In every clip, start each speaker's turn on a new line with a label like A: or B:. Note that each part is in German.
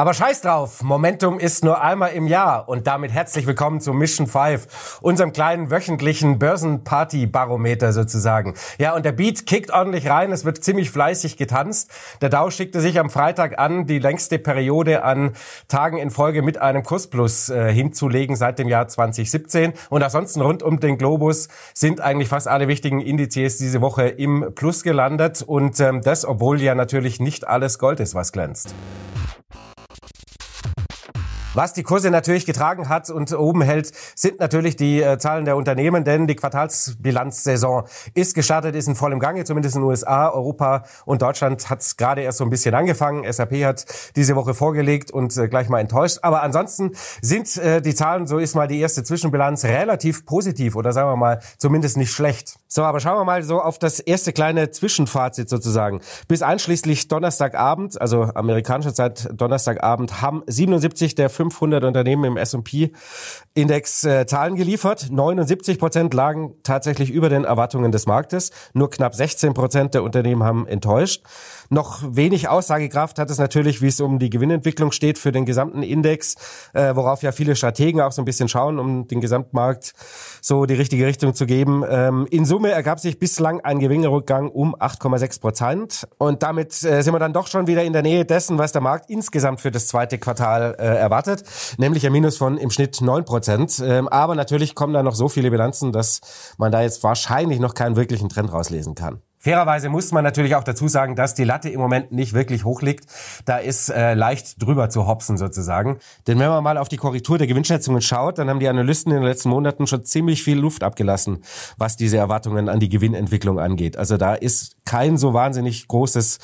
A: Aber scheiß drauf, Momentum ist nur einmal im Jahr und damit herzlich willkommen zu Mission 5, unserem kleinen wöchentlichen Börsenparty-Barometer sozusagen. Ja, und der Beat kickt ordentlich rein, es wird ziemlich fleißig getanzt. Der Dow schickte sich am Freitag an, die längste Periode an Tagen in Folge mit einem Kursplus äh, hinzulegen seit dem Jahr 2017. Und ansonsten rund um den Globus sind eigentlich fast alle wichtigen Indizes diese Woche im Plus gelandet und ähm, das, obwohl ja natürlich nicht alles Gold ist, was glänzt. Was die Kurse natürlich getragen hat und oben hält, sind natürlich die äh, Zahlen der Unternehmen, denn die Quartalsbilanzsaison ist gestartet, ist in vollem Gange, zumindest in den USA, Europa und Deutschland hat es gerade erst so ein bisschen angefangen. SAP hat diese Woche vorgelegt und äh, gleich mal enttäuscht. Aber ansonsten sind äh, die Zahlen, so ist mal die erste Zwischenbilanz, relativ positiv oder sagen wir mal zumindest nicht schlecht. So, aber schauen wir mal so auf das erste kleine Zwischenfazit sozusagen. Bis einschließlich Donnerstagabend, also amerikanischer Zeit Donnerstagabend, haben 77 der 500 Unternehmen im S&P-Index äh, Zahlen geliefert. 79 Prozent lagen tatsächlich über den Erwartungen des Marktes. Nur knapp 16 Prozent der Unternehmen haben enttäuscht. Noch wenig Aussagekraft hat es natürlich, wie es um die Gewinnentwicklung steht für den gesamten Index, äh, worauf ja viele Strategen auch so ein bisschen schauen, um den Gesamtmarkt so die richtige Richtung zu geben. Ähm, in Summe ergab sich bislang ein Gewinnrückgang um 8,6 Prozent. Und damit äh, sind wir dann doch schon wieder in der Nähe dessen, was der Markt insgesamt für das zweite Quartal äh, erwartet, nämlich ein Minus von im Schnitt 9 Prozent. Ähm, aber natürlich kommen da noch so viele Bilanzen, dass man da jetzt wahrscheinlich noch keinen wirklichen Trend rauslesen kann. Fairerweise muss man natürlich auch dazu sagen, dass die Latte im Moment nicht wirklich hoch liegt. Da ist äh, leicht drüber zu hopsen sozusagen. Denn wenn man mal auf die Korrektur der Gewinnschätzungen schaut, dann haben die Analysten in den letzten Monaten schon ziemlich viel Luft abgelassen, was diese Erwartungen an die Gewinnentwicklung angeht. Also da ist kein so wahnsinnig großes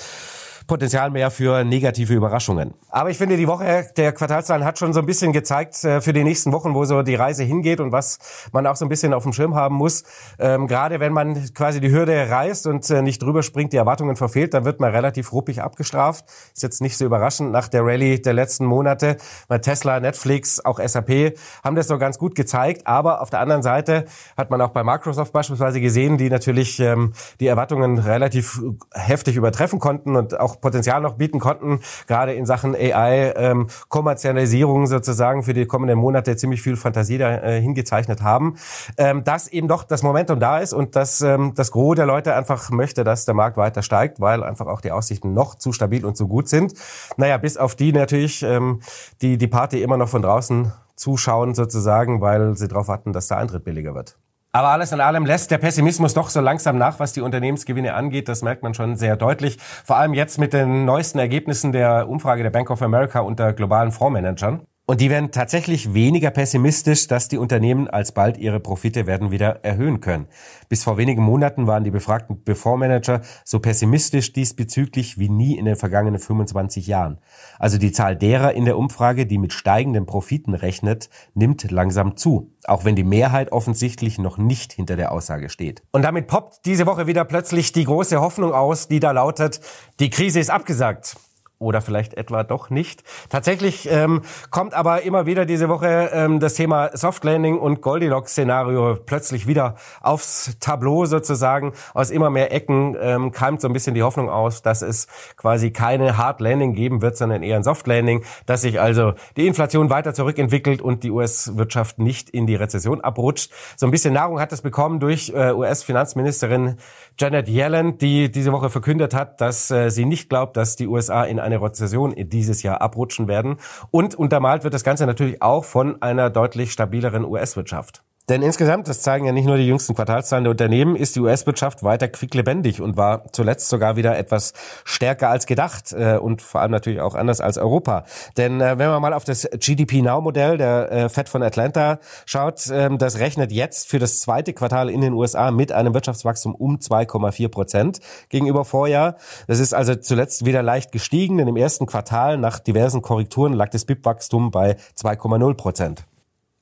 A: Potenzial mehr für negative Überraschungen. Aber ich finde, die Woche der Quartalszahlen hat schon so ein bisschen gezeigt äh, für die nächsten Wochen, wo so die Reise hingeht und was man auch so ein bisschen auf dem Schirm haben muss. Ähm, gerade wenn man quasi die Hürde reißt und äh, nicht drüber springt, die Erwartungen verfehlt, dann wird man relativ ruppig abgestraft. Ist jetzt nicht so überraschend nach der Rallye der letzten Monate. Weil Tesla, Netflix, auch SAP haben das so ganz gut gezeigt. Aber auf der anderen Seite hat man auch bei Microsoft beispielsweise gesehen, die natürlich ähm, die Erwartungen relativ heftig übertreffen konnten und auch Potenzial noch bieten konnten, gerade in Sachen AI, ähm, Kommerzialisierung sozusagen für die kommenden Monate ziemlich viel Fantasie da äh, hingezeichnet haben, ähm, dass eben doch das Momentum da ist und dass ähm, das Gros der Leute einfach möchte, dass der Markt weiter steigt, weil einfach auch die Aussichten noch zu stabil und zu gut sind. Naja, bis auf die natürlich, ähm, die die Party immer noch von draußen zuschauen sozusagen, weil sie darauf warten, dass der Eintritt billiger wird. Aber alles in allem lässt der Pessimismus doch so langsam nach, was die Unternehmensgewinne angeht. Das merkt man schon sehr deutlich. Vor allem jetzt mit den neuesten Ergebnissen der Umfrage der Bank of America unter globalen Fondsmanagern. Und die werden tatsächlich weniger pessimistisch, dass die Unternehmen alsbald ihre Profite werden wieder erhöhen können. Bis vor wenigen Monaten waren die befragten Befondsmanager so pessimistisch diesbezüglich wie nie in den vergangenen 25 Jahren. Also die Zahl derer in der Umfrage, die mit steigenden Profiten rechnet, nimmt langsam zu. Auch wenn die Mehrheit offensichtlich noch nicht hinter der Aussage steht. Und damit poppt diese Woche wieder plötzlich die große Hoffnung aus, die da lautet, die Krise ist abgesagt oder vielleicht etwa doch nicht. Tatsächlich ähm, kommt aber immer wieder diese Woche ähm, das Thema Soft Landing und Goldilocks-Szenario plötzlich wieder aufs Tableau sozusagen. Aus immer mehr Ecken ähm, keimt so ein bisschen die Hoffnung aus, dass es quasi keine Hard Landing geben wird, sondern eher ein Soft Landing, dass sich also die Inflation weiter zurückentwickelt und die US-Wirtschaft nicht in die Rezession abrutscht. So ein bisschen Nahrung hat es bekommen durch äh, US-Finanzministerin Janet Yellen, die diese Woche verkündet hat, dass äh, sie nicht glaubt, dass die USA in eine Rezession dieses Jahr abrutschen werden. Und untermalt wird das Ganze natürlich auch von einer deutlich stabileren US-Wirtschaft. Denn insgesamt, das zeigen ja nicht nur die jüngsten Quartalszahlen der Unternehmen, ist die US-Wirtschaft weiter quicklebendig und war zuletzt sogar wieder etwas stärker als gedacht äh, und vor allem natürlich auch anders als Europa. Denn äh, wenn man mal auf das GDP Now-Modell der äh, Fed von Atlanta schaut, ähm, das rechnet jetzt für das zweite Quartal in den USA mit einem Wirtschaftswachstum um 2,4 Prozent gegenüber Vorjahr. Das ist also zuletzt wieder leicht gestiegen, denn im ersten Quartal nach diversen Korrekturen lag das BIP-Wachstum bei 2,0 Prozent.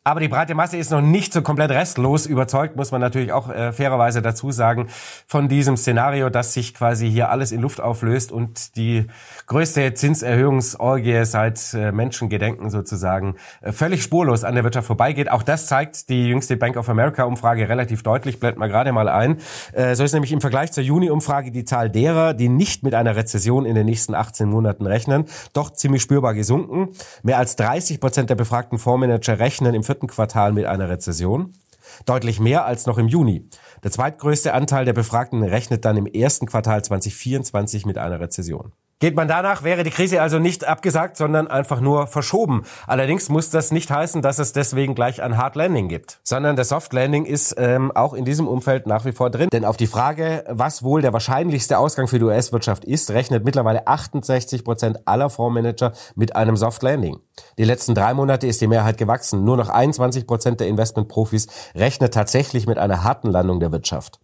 A: Aber die breite Masse ist noch nicht so komplett restlos überzeugt, muss man natürlich auch äh, fairerweise dazu sagen, von diesem Szenario, dass sich quasi hier alles in Luft auflöst und die größte Zinserhöhungsorgie seit äh, Menschengedenken sozusagen äh, völlig spurlos an der Wirtschaft vorbeigeht. Auch das zeigt die jüngste Bank of America Umfrage relativ deutlich. Blendet mal gerade mal ein. Äh, so ist nämlich im Vergleich zur Juni-Umfrage die Zahl derer, die nicht mit einer Rezession in den nächsten 18 Monaten rechnen, doch ziemlich spürbar gesunken. Mehr als 30 Prozent der befragten Fondsmanager rechnen im vierten Quartal mit einer Rezession. Deutlich mehr als noch im Juni. Der zweitgrößte Anteil der Befragten rechnet dann im ersten Quartal 2024 mit einer Rezession. Geht man danach, wäre die Krise also nicht abgesagt, sondern einfach nur verschoben. Allerdings muss das nicht heißen, dass es deswegen gleich ein Hard Landing gibt, sondern der Soft Landing ist ähm, auch in diesem Umfeld nach wie vor drin. Denn auf die Frage, was wohl der wahrscheinlichste Ausgang für die US-Wirtschaft ist, rechnet mittlerweile 68 Prozent aller Fondsmanager mit einem Soft Landing. Die letzten drei Monate ist die Mehrheit gewachsen. Nur noch 21 Prozent der Investmentprofis rechnet tatsächlich mit einer harten Landung der Wirtschaft.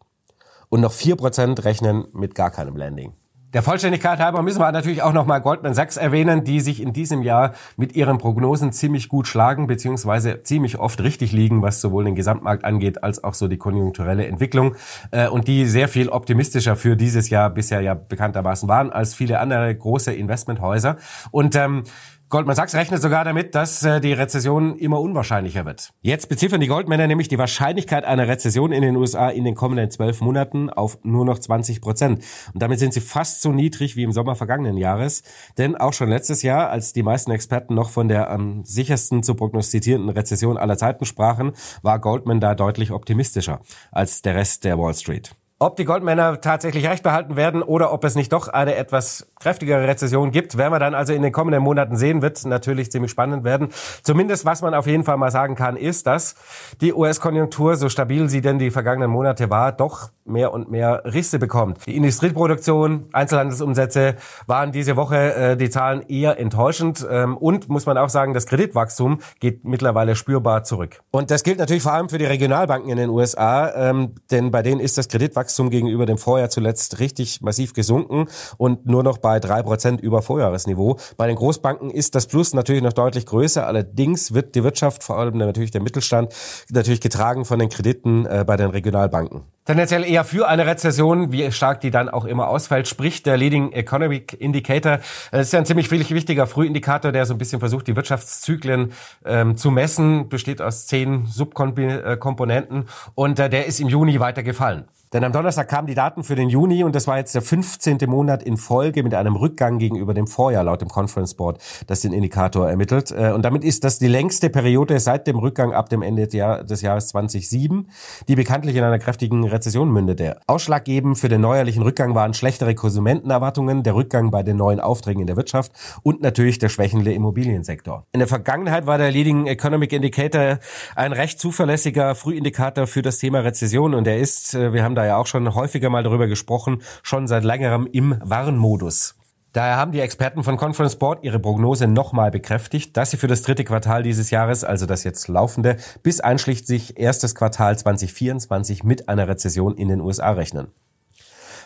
A: Und noch vier Prozent rechnen mit gar keinem Landing. Der Vollständigkeit halber müssen wir natürlich auch nochmal Goldman Sachs erwähnen, die sich in diesem Jahr mit ihren Prognosen ziemlich gut schlagen, beziehungsweise ziemlich oft richtig liegen, was sowohl den Gesamtmarkt angeht, als auch so die konjunkturelle Entwicklung, äh, und die sehr viel optimistischer für dieses Jahr bisher ja bekanntermaßen waren als viele andere große Investmenthäuser. Und ähm, Goldman Sachs rechnet sogar damit, dass äh, die Rezession immer unwahrscheinlicher wird. Jetzt beziffern die Goldmänner nämlich die Wahrscheinlichkeit einer Rezession in den USA in den kommenden zwölf Monaten auf nur noch 20 Prozent. Und damit sind sie fast so niedrig wie im Sommer vergangenen Jahres. Denn auch schon letztes Jahr, als die meisten Experten noch von der am sichersten zu prognostizierenden Rezession aller Zeiten sprachen, war Goldman da deutlich optimistischer als der Rest der Wall Street. Ob die Goldmänner tatsächlich recht behalten werden oder ob es nicht doch eine etwas kräftigere Rezession gibt, werden wir dann also in den kommenden Monaten sehen, wird natürlich ziemlich spannend werden. Zumindest was man auf jeden Fall mal sagen kann, ist, dass die US-Konjunktur, so stabil sie denn die vergangenen Monate war, doch mehr und mehr Risse bekommt. Die Industrieproduktion, Einzelhandelsumsätze waren diese Woche äh, die Zahlen eher enttäuschend ähm, und muss man auch sagen, das Kreditwachstum geht mittlerweile spürbar zurück. Und das gilt natürlich vor allem für die Regionalbanken in den USA, ähm, denn bei denen ist das Kreditwachstum Wachstum gegenüber dem Vorjahr zuletzt richtig massiv gesunken und nur noch bei drei Prozent über Vorjahresniveau. Bei den Großbanken ist das Plus natürlich noch deutlich größer. Allerdings wird die Wirtschaft, vor allem natürlich der Mittelstand, natürlich getragen von den Krediten äh, bei den Regionalbanken tendenziell eher für eine Rezession, wie stark die dann auch immer ausfällt, spricht der Leading Economic Indicator. Das ist ja ein ziemlich wichtiger Frühindikator, der so ein bisschen versucht, die Wirtschaftszyklen ähm, zu messen, besteht aus zehn Subkomponenten und äh, der ist im Juni weiter gefallen. Denn am Donnerstag kamen die Daten für den Juni und das war jetzt der 15. Monat in Folge mit einem Rückgang gegenüber dem Vorjahr laut dem Conference Board, das den Indikator ermittelt. Äh, und damit ist das die längste Periode seit dem Rückgang ab dem Ende des Jahres 2007, die bekanntlich in einer kräftigen Rezession mündete. Ausschlaggebend für den neuerlichen Rückgang waren schlechtere Konsumentenerwartungen, der Rückgang bei den neuen Aufträgen in der Wirtschaft und natürlich der schwächende Immobiliensektor. In der Vergangenheit war der Leading Economic Indicator ein recht zuverlässiger Frühindikator für das Thema Rezession und er ist, äh, wir haben da ja auch schon häufiger mal darüber gesprochen, schon seit längerem im Warnmodus. Daher haben die Experten von Conference Board ihre Prognose nochmal bekräftigt, dass sie für das dritte Quartal dieses Jahres, also das jetzt laufende, bis einschließlich erstes Quartal 2024 mit einer Rezession in den USA rechnen.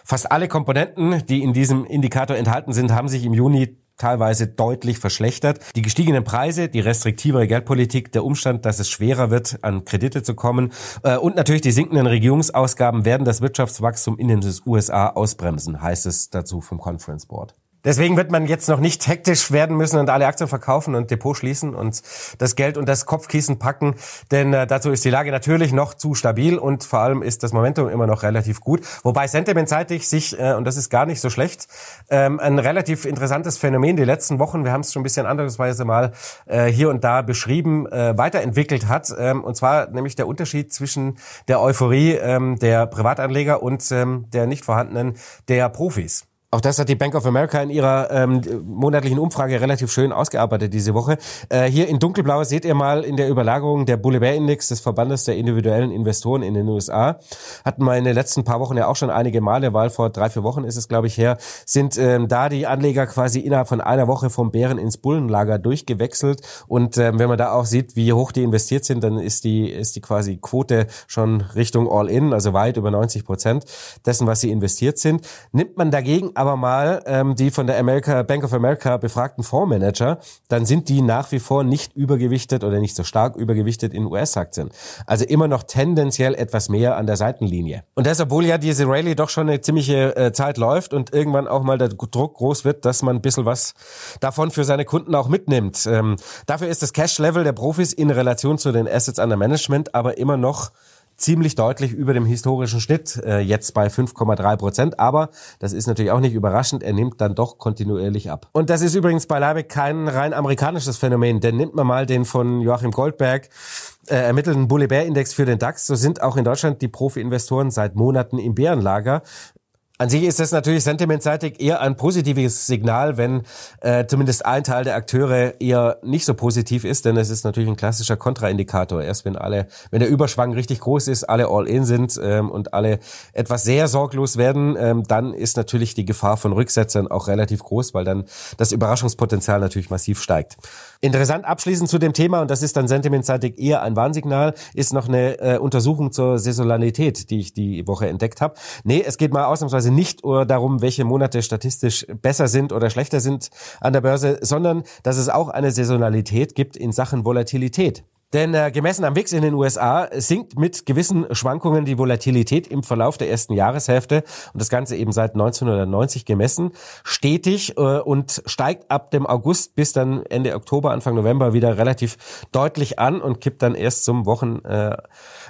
A: Fast alle Komponenten, die in diesem Indikator enthalten sind, haben sich im Juni teilweise deutlich verschlechtert. Die gestiegenen Preise, die restriktivere Geldpolitik, der Umstand, dass es schwerer wird, an Kredite zu kommen äh, und natürlich die sinkenden Regierungsausgaben werden das Wirtschaftswachstum in den USA ausbremsen, heißt es dazu vom Conference Board. Deswegen wird man jetzt noch nicht hektisch werden müssen und alle Aktien verkaufen und Depot schließen und das Geld und das Kopfkissen packen, denn äh, dazu ist die Lage natürlich noch zu stabil und vor allem ist das Momentum immer noch relativ gut. Wobei sentimentseitig sich, äh, und das ist gar nicht so schlecht, ähm, ein relativ interessantes Phänomen die letzten Wochen, wir haben es schon ein bisschen andersweise mal äh, hier und da beschrieben, äh, weiterentwickelt hat. Ähm, und zwar nämlich der Unterschied zwischen der Euphorie ähm, der Privatanleger und ähm, der nicht vorhandenen der Profis. Auch das hat die Bank of America in ihrer ähm, monatlichen Umfrage relativ schön ausgearbeitet diese Woche. Äh, hier in dunkelblau seht ihr mal in der Überlagerung der Boulevard Index des Verbandes der individuellen Investoren in den USA. Hatten wir in den letzten paar Wochen ja auch schon einige Male, weil vor drei, vier Wochen ist es, glaube ich, her, sind ähm, da die Anleger quasi innerhalb von einer Woche vom Bären ins Bullenlager durchgewechselt. Und ähm, wenn man da auch sieht, wie hoch die investiert sind, dann ist die, ist die quasi Quote schon Richtung All-In, also weit über 90 Prozent dessen, was sie investiert sind. Nimmt man dagegen aber mal ähm, die von der America, Bank of America befragten Fondsmanager, dann sind die nach wie vor nicht übergewichtet oder nicht so stark übergewichtet in US-Aktien. Also immer noch tendenziell etwas mehr an der Seitenlinie. Und das, obwohl ja diese Rallye doch schon eine ziemliche äh, Zeit läuft und irgendwann auch mal der Druck groß wird, dass man ein bisschen was davon für seine Kunden auch mitnimmt. Ähm, dafür ist das Cash-Level der Profis in Relation zu den Assets under Management aber immer noch ziemlich deutlich über dem historischen Schnitt, äh, jetzt bei 5,3 Prozent. Aber das ist natürlich auch nicht überraschend, er nimmt dann doch kontinuierlich ab. Und das ist übrigens beileibe kein rein amerikanisches Phänomen, denn nimmt man mal den von Joachim Goldberg äh, ermittelten Bully Bear Index für den DAX, so sind auch in Deutschland die Profi-Investoren seit Monaten im Bärenlager. An sich ist das natürlich sentimentseitig eher ein positives Signal, wenn äh, zumindest ein Teil der Akteure eher nicht so positiv ist, denn es ist natürlich ein klassischer Kontraindikator. Erst wenn alle, wenn der Überschwang richtig groß ist, alle all in sind ähm, und alle etwas sehr sorglos werden, ähm, dann ist natürlich die Gefahr von Rücksetzern auch relativ groß, weil dann das Überraschungspotenzial natürlich massiv steigt. Interessant abschließend zu dem Thema, und das ist dann sentimentseitig eher ein Warnsignal, ist noch eine äh, Untersuchung zur Saisonalität, die ich die Woche entdeckt habe. Nee, es geht mal ausnahmsweise beispielsweise nicht darum, welche Monate statistisch besser sind oder schlechter sind an der Börse, sondern dass es auch eine Saisonalität gibt in Sachen Volatilität. Denn äh, gemessen am WIX in den USA sinkt mit gewissen Schwankungen die Volatilität im Verlauf der ersten Jahreshälfte und das Ganze eben seit 1990 gemessen stetig äh, und steigt ab dem August bis dann Ende Oktober, Anfang November wieder relativ deutlich an und kippt dann erst zum Wochen äh,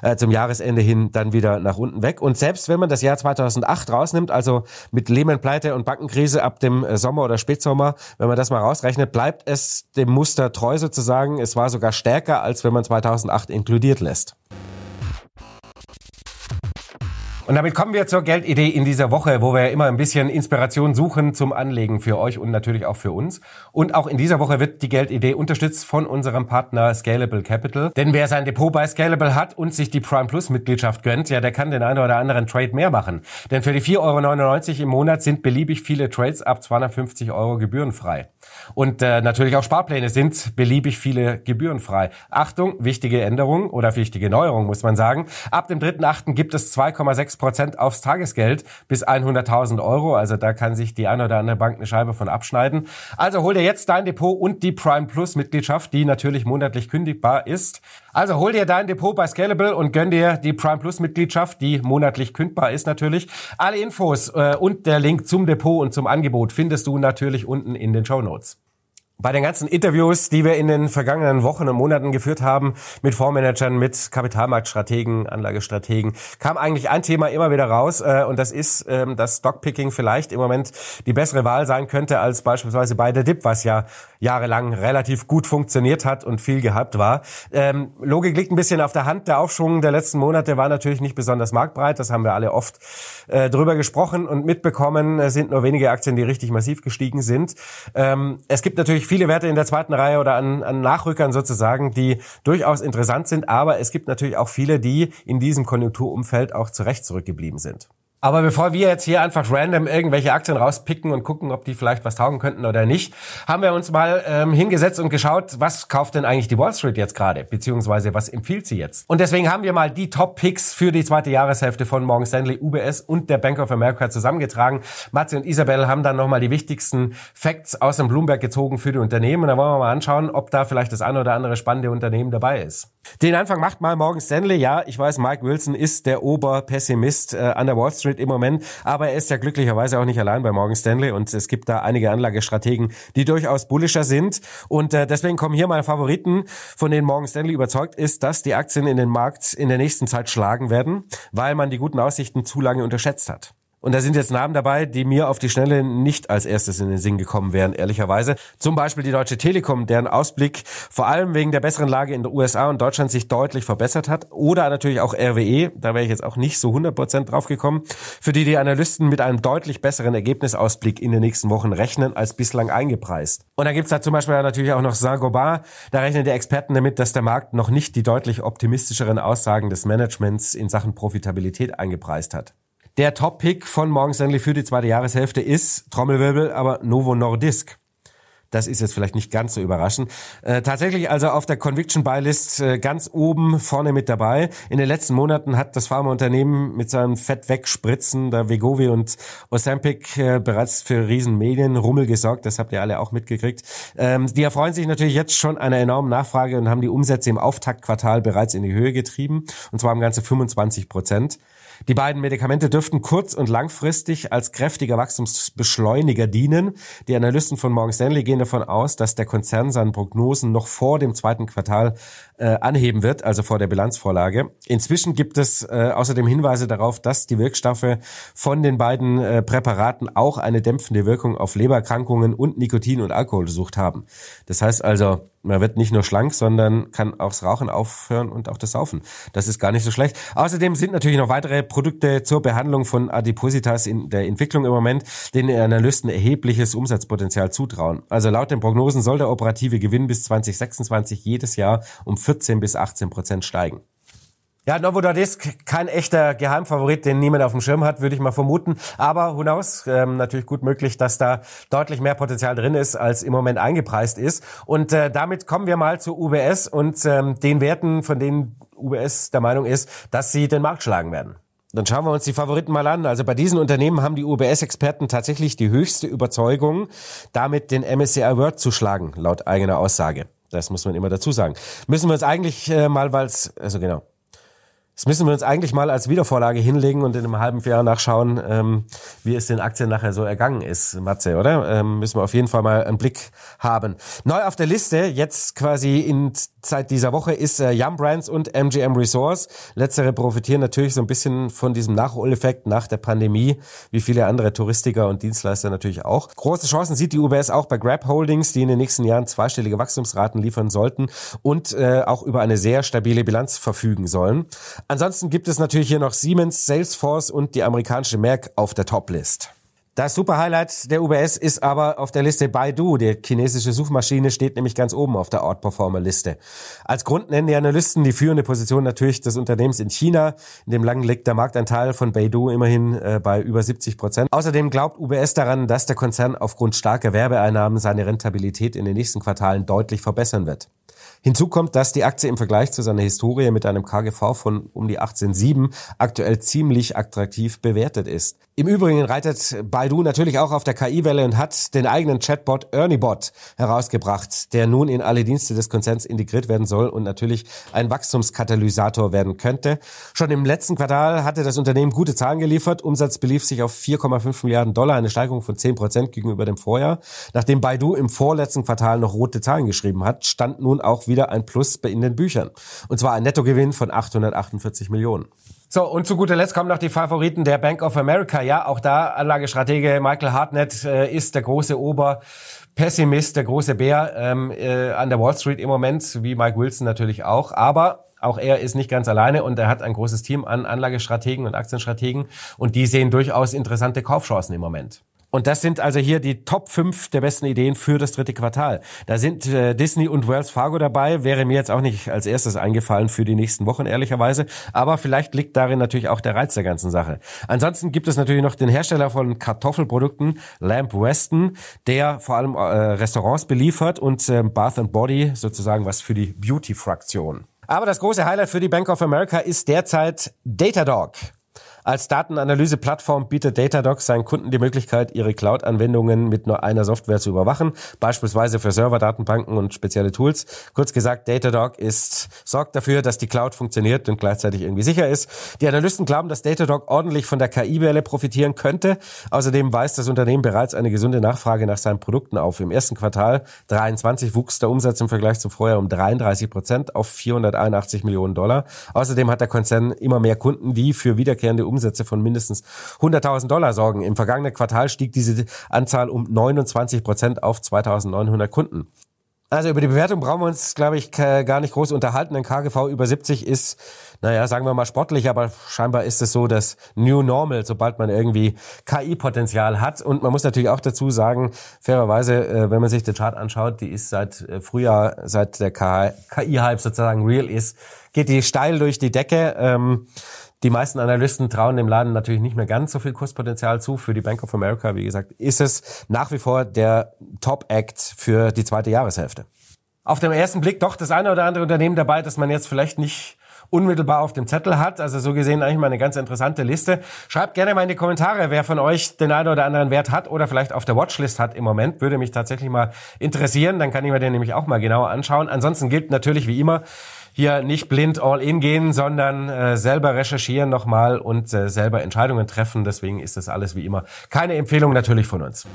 A: äh, zum Jahresende hin dann wieder nach unten weg. Und selbst wenn man das Jahr 2008 rausnimmt, also mit Lehman-Pleite und Bankenkrise ab dem äh, Sommer oder Spätsommer, wenn man das mal rausrechnet, bleibt es dem Muster treu sozusagen. Es war sogar stärker, als wenn man 2008 inkludiert lässt. Und damit kommen wir zur Geldidee in dieser Woche, wo wir immer ein bisschen Inspiration suchen zum Anlegen für euch und natürlich auch für uns. Und auch in dieser Woche wird die Geldidee unterstützt von unserem Partner Scalable Capital. Denn wer sein Depot bei Scalable hat und sich die Prime Plus Mitgliedschaft gönnt, ja, der kann den einen oder anderen Trade mehr machen. Denn für die 4,99 Euro im Monat sind beliebig viele Trades ab 250 Euro gebührenfrei. Und äh, natürlich auch Sparpläne sind beliebig viele gebührenfrei. Achtung, wichtige Änderung oder wichtige Neuerung muss man sagen. Ab dem 3.8. gibt es 2,6 Prozent aufs Tagesgeld bis 100.000 Euro. Also da kann sich die eine oder andere Bank eine Scheibe von abschneiden. Also hol dir jetzt dein Depot und die Prime Plus Mitgliedschaft, die natürlich monatlich kündigbar ist. Also hol dir dein Depot bei Scalable und gönn dir die Prime Plus Mitgliedschaft, die monatlich kündbar ist natürlich. Alle Infos äh, und der Link zum Depot und zum Angebot findest du natürlich unten in den Show Notes. Bei den ganzen Interviews, die wir in den vergangenen Wochen und Monaten geführt haben, mit Fondsmanagern, mit Kapitalmarktstrategen, Anlagestrategen, kam eigentlich ein Thema immer wieder raus äh, und das ist, ähm, dass Stockpicking vielleicht im Moment die bessere Wahl sein könnte als beispielsweise bei der DIP, was ja jahrelang relativ gut funktioniert hat und viel gehypt war. Ähm, Logik liegt ein bisschen auf der Hand. Der Aufschwung der letzten Monate war natürlich nicht besonders marktbreit. Das haben wir alle oft äh, drüber gesprochen und mitbekommen. Es sind nur wenige Aktien, die richtig massiv gestiegen sind. Ähm, es gibt natürlich viele Werte in der zweiten Reihe oder an, an Nachrückern sozusagen, die durchaus interessant sind. Aber es gibt natürlich auch viele, die in diesem Konjunkturumfeld auch zurecht zurückgeblieben sind. Aber bevor wir jetzt hier einfach random irgendwelche Aktien rauspicken und gucken, ob die vielleicht was taugen könnten oder nicht, haben wir uns mal ähm, hingesetzt und geschaut, was kauft denn eigentlich die Wall Street jetzt gerade, beziehungsweise was empfiehlt sie jetzt. Und deswegen haben wir mal die Top-Picks für die zweite Jahreshälfte von Morgan Stanley, UBS und der Bank of America zusammengetragen. Matze und Isabel haben dann nochmal die wichtigsten Facts aus dem Bloomberg gezogen für die Unternehmen. Und da wollen wir mal anschauen, ob da vielleicht das eine oder andere spannende Unternehmen dabei ist. Den Anfang macht mal Morgan Stanley. Ja, ich weiß, Mike Wilson ist der Oberpessimist äh, an der Wall Street im Moment. Aber er ist ja glücklicherweise auch nicht allein bei Morgan Stanley und es gibt da einige Anlagestrategen, die durchaus bullischer sind. Und äh, deswegen kommen hier meine Favoriten, von denen Morgan Stanley überzeugt ist, dass die Aktien in den Markt in der nächsten Zeit schlagen werden, weil man die guten Aussichten zu lange unterschätzt hat. Und da sind jetzt Namen dabei, die mir auf die Schnelle nicht als erstes in den Sinn gekommen wären, ehrlicherweise. Zum Beispiel die Deutsche Telekom, deren Ausblick vor allem wegen der besseren Lage in den USA und Deutschland sich deutlich verbessert hat. Oder natürlich auch RWE, da wäre ich jetzt auch nicht so 100% drauf gekommen, für die die Analysten mit einem deutlich besseren Ergebnisausblick in den nächsten Wochen rechnen, als bislang eingepreist. Und dann gibt's da zum Beispiel natürlich auch noch Saint-Gobain. Da rechnen die Experten damit, dass der Markt noch nicht die deutlich optimistischeren Aussagen des Managements in Sachen Profitabilität eingepreist hat. Der Top-Pick von Morgan Stanley für die zweite Jahreshälfte ist, Trommelwirbel, aber Novo Nordisk. Das ist jetzt vielleicht nicht ganz so überraschend. Äh, tatsächlich also auf der Conviction Buy List äh, ganz oben vorne mit dabei. In den letzten Monaten hat das Pharmaunternehmen mit seinem Fett wegspritzen, der Vegovi und Ozempic äh, bereits für riesen Medienrummel gesorgt. Das habt ihr alle auch mitgekriegt. Ähm, die erfreuen sich natürlich jetzt schon einer enormen Nachfrage und haben die Umsätze im Auftaktquartal bereits in die Höhe getrieben. Und zwar um ganze 25 Prozent. Die beiden Medikamente dürften kurz- und langfristig als kräftiger Wachstumsbeschleuniger dienen. Die Analysten von Morgan Stanley gehen davon aus, dass der Konzern seinen Prognosen noch vor dem zweiten Quartal äh, anheben wird, also vor der Bilanzvorlage. Inzwischen gibt es äh, außerdem Hinweise darauf, dass die Wirkstoffe von den beiden äh, Präparaten auch eine dämpfende Wirkung auf Lebererkrankungen und Nikotin- und Alkoholsucht haben. Das heißt also, man wird nicht nur schlank, sondern kann auch das Rauchen aufhören und auch das Saufen. Das ist gar nicht so schlecht. Außerdem sind natürlich noch weitere Produkte zur Behandlung von Adipositas in der Entwicklung im Moment, denen Analysten erhebliches Umsatzpotenzial zutrauen. Also laut den Prognosen soll der operative Gewinn bis 2026 jedes Jahr um 14 bis 18 Prozent steigen. Ja, Novo Nordisk, kein echter Geheimfavorit, den niemand auf dem Schirm hat, würde ich mal vermuten. Aber who ähm, natürlich gut möglich, dass da deutlich mehr Potenzial drin ist, als im Moment eingepreist ist. Und äh, damit kommen wir mal zu UBS und ähm, den Werten, von denen UBS der Meinung ist, dass sie den Markt schlagen werden. Dann schauen wir uns die Favoriten mal an. Also bei diesen Unternehmen haben die UBS-Experten tatsächlich die höchste Überzeugung, damit den MSCI World zu schlagen, laut eigener Aussage. Das muss man immer dazu sagen. Müssen wir uns eigentlich äh, mal, weil es, also genau, das müssen wir uns eigentlich mal als Wiedervorlage hinlegen und in einem halben Jahr nachschauen, ähm, wie es den Aktien nachher so ergangen ist, Matze, oder? Ähm, müssen wir auf jeden Fall mal einen Blick haben. Neu auf der Liste, jetzt quasi in seit dieser Woche, ist äh, Yum Brands und MGM Resource. Letztere profitieren natürlich so ein bisschen von diesem Nachholeffekt nach der Pandemie, wie viele andere Touristiker und Dienstleister natürlich auch. Große Chancen sieht die UBS auch bei Grab Holdings, die in den nächsten Jahren zweistellige Wachstumsraten liefern sollten und äh, auch über eine sehr stabile Bilanz verfügen sollen. Ansonsten gibt es natürlich hier noch Siemens, Salesforce und die amerikanische Merck auf der Top-List. Das super Highlight der UBS ist aber auf der Liste Baidu. Die chinesische Suchmaschine steht nämlich ganz oben auf der Outperformer-Liste. Als Grund nennen die Analysten die führende Position natürlich des Unternehmens in China. In dem Lang liegt der Marktanteil von Baidu immerhin äh, bei über 70 Prozent. Außerdem glaubt UBS daran, dass der Konzern aufgrund starker Werbeeinnahmen seine Rentabilität in den nächsten Quartalen deutlich verbessern wird. Hinzu kommt, dass die Aktie im Vergleich zu seiner Historie mit einem KGV von um die 18,7 aktuell ziemlich attraktiv bewertet ist. Im Übrigen reitet Baidu natürlich auch auf der KI-Welle und hat den eigenen Chatbot ErnieBot herausgebracht, der nun in alle Dienste des Konzerns integriert werden soll und natürlich ein Wachstumskatalysator werden könnte. Schon im letzten Quartal hatte das Unternehmen gute Zahlen geliefert. Umsatz belief sich auf 4,5 Milliarden Dollar, eine Steigerung von 10 Prozent gegenüber dem Vorjahr. Nachdem Baidu im vorletzten Quartal noch rote Zahlen geschrieben hat, stand nun auch wieder ein Plus in den Büchern. Und zwar ein Nettogewinn von 848 Millionen. So, und zu guter Letzt kommen noch die Favoriten der Bank of America. Ja, auch da Anlagestratege Michael Hartnett äh, ist der große Oberpessimist, der große Bär ähm, äh, an der Wall Street im Moment, wie Mike Wilson natürlich auch. Aber auch er ist nicht ganz alleine und er hat ein großes Team an Anlagestrategen und Aktienstrategen und die sehen durchaus interessante Kaufchancen im Moment. Und das sind also hier die Top 5 der besten Ideen für das dritte Quartal. Da sind äh, Disney und Wells Fargo dabei. Wäre mir jetzt auch nicht als erstes eingefallen für die nächsten Wochen, ehrlicherweise. Aber vielleicht liegt darin natürlich auch der Reiz der ganzen Sache. Ansonsten gibt es natürlich noch den Hersteller von Kartoffelprodukten, Lamp Weston, der vor allem äh, Restaurants beliefert und äh, Bath and Body sozusagen was für die Beauty-Fraktion. Aber das große Highlight für die Bank of America ist derzeit Datadog. Als Datenanalyse-Plattform bietet Datadog seinen Kunden die Möglichkeit, ihre Cloud-Anwendungen mit nur einer Software zu überwachen, beispielsweise für Server-Datenbanken und spezielle Tools. Kurz gesagt, Datadog ist, sorgt dafür, dass die Cloud funktioniert und gleichzeitig irgendwie sicher ist. Die Analysten glauben, dass Datadog ordentlich von der KI-Welle profitieren könnte. Außerdem weist das Unternehmen bereits eine gesunde Nachfrage nach seinen Produkten auf. Im ersten Quartal 23 wuchs der Umsatz im Vergleich zum Vorjahr um 33 Prozent auf 481 Millionen Dollar. Außerdem hat der Konzern immer mehr Kunden, die für wiederkehrende Umsätze von mindestens 100.000 Dollar sorgen. Im vergangenen Quartal stieg diese Anzahl um 29 Prozent auf 2.900 Kunden. Also über die Bewertung brauchen wir uns, glaube ich, gar nicht groß unterhalten. Ein KGV über 70 ist, naja, sagen wir mal sportlich, aber scheinbar ist es so das New Normal, sobald man irgendwie KI-Potenzial hat. Und man muss natürlich auch dazu sagen, fairerweise, äh, wenn man sich den Chart anschaut, die ist seit äh, Frühjahr, seit der KI-Hype sozusagen real ist, geht die steil durch die Decke. Ähm, die meisten Analysten trauen dem Laden natürlich nicht mehr ganz so viel Kurspotenzial zu. Für die Bank of America, wie gesagt, ist es nach wie vor der Top-Act für die zweite Jahreshälfte. Auf dem ersten Blick doch das eine oder andere Unternehmen dabei, das man jetzt vielleicht nicht unmittelbar auf dem Zettel hat. Also so gesehen eigentlich mal eine ganz interessante Liste. Schreibt gerne mal in die Kommentare, wer von euch den einen oder anderen Wert hat oder vielleicht auf der Watchlist hat im Moment. Würde mich tatsächlich mal interessieren. Dann kann ich mir den nämlich auch mal genauer anschauen. Ansonsten gilt natürlich wie immer, hier nicht blind all in gehen, sondern äh, selber recherchieren nochmal und äh, selber Entscheidungen treffen. Deswegen ist das alles wie immer keine Empfehlung natürlich von uns.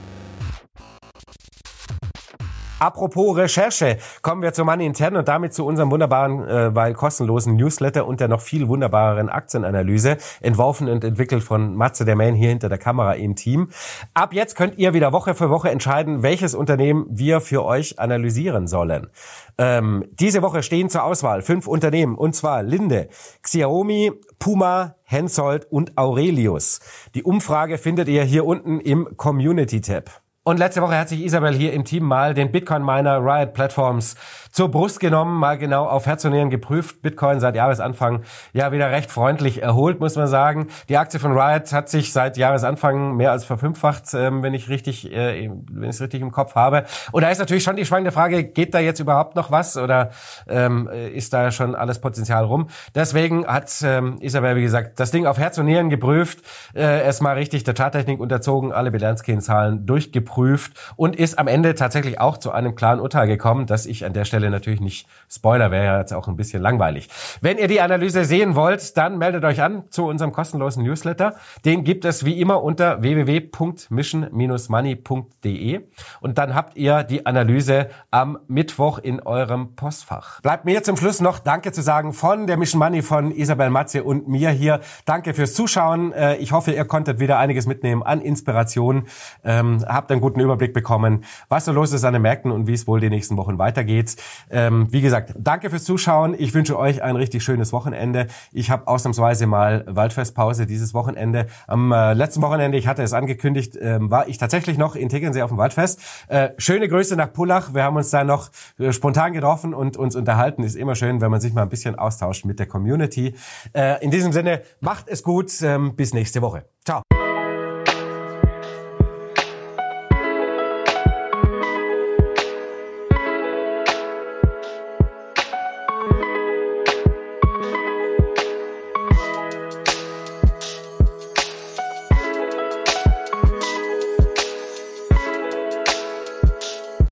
A: Apropos Recherche, kommen wir zu Money Intern und damit zu unserem wunderbaren, äh, weil kostenlosen Newsletter und der noch viel wunderbareren Aktienanalyse, entworfen und entwickelt von Matze der Man hier hinter der Kamera im Team. Ab jetzt könnt ihr wieder Woche für Woche entscheiden, welches Unternehmen wir für euch analysieren sollen. Ähm, diese Woche stehen zur Auswahl fünf Unternehmen, und zwar Linde, Xiaomi, Puma, Hensoldt und Aurelius. Die Umfrage findet ihr hier unten im Community-Tab. Und letzte Woche hat sich Isabel hier im Team mal den Bitcoin-Miner Riot Platforms zur Brust genommen, mal genau auf Herz und Nieren geprüft. Bitcoin seit Jahresanfang ja wieder recht freundlich erholt, muss man sagen. Die Aktie von Riot hat sich seit Jahresanfang mehr als verfünffacht, ähm, wenn ich richtig, äh, wenn ich es richtig im Kopf habe. Und da ist natürlich schon die spannende Frage, geht da jetzt überhaupt noch was oder ähm, ist da schon alles Potenzial rum? Deswegen hat ähm, Isabel, wie gesagt, das Ding auf Herz und Nieren geprüft, äh, erstmal richtig der Charttechnik unterzogen, alle Bilanzkennzahlen durchgeprüft und ist am Ende tatsächlich auch zu einem klaren Urteil gekommen, dass ich an der Stelle Stelle natürlich nicht Spoiler, wäre ja jetzt auch ein bisschen langweilig. Wenn ihr die Analyse sehen wollt, dann meldet euch an zu unserem kostenlosen Newsletter. Den gibt es wie immer unter www.mission-money.de und dann habt ihr die Analyse am Mittwoch in eurem Postfach. Bleibt mir zum Schluss noch Danke zu sagen von der Mission Money von Isabel Matze und mir hier. Danke fürs Zuschauen. Äh, ich hoffe, ihr konntet wieder einiges mitnehmen an Inspiration, ähm, habt einen guten Überblick bekommen, was so los ist an den Märkten und wie es wohl die nächsten Wochen weitergeht. Ähm, wie gesagt, danke fürs Zuschauen. Ich wünsche euch ein richtig schönes Wochenende. Ich habe ausnahmsweise mal Waldfestpause dieses Wochenende. Am äh, letzten Wochenende, ich hatte es angekündigt, ähm, war ich tatsächlich noch in Tegernsee auf dem Waldfest. Äh, schöne Grüße nach Pullach. Wir haben uns da noch äh, spontan getroffen und uns unterhalten. Ist immer schön, wenn man sich mal ein bisschen austauscht mit der Community. Äh, in diesem Sinne, macht es gut. Ähm, bis nächste Woche. Ciao.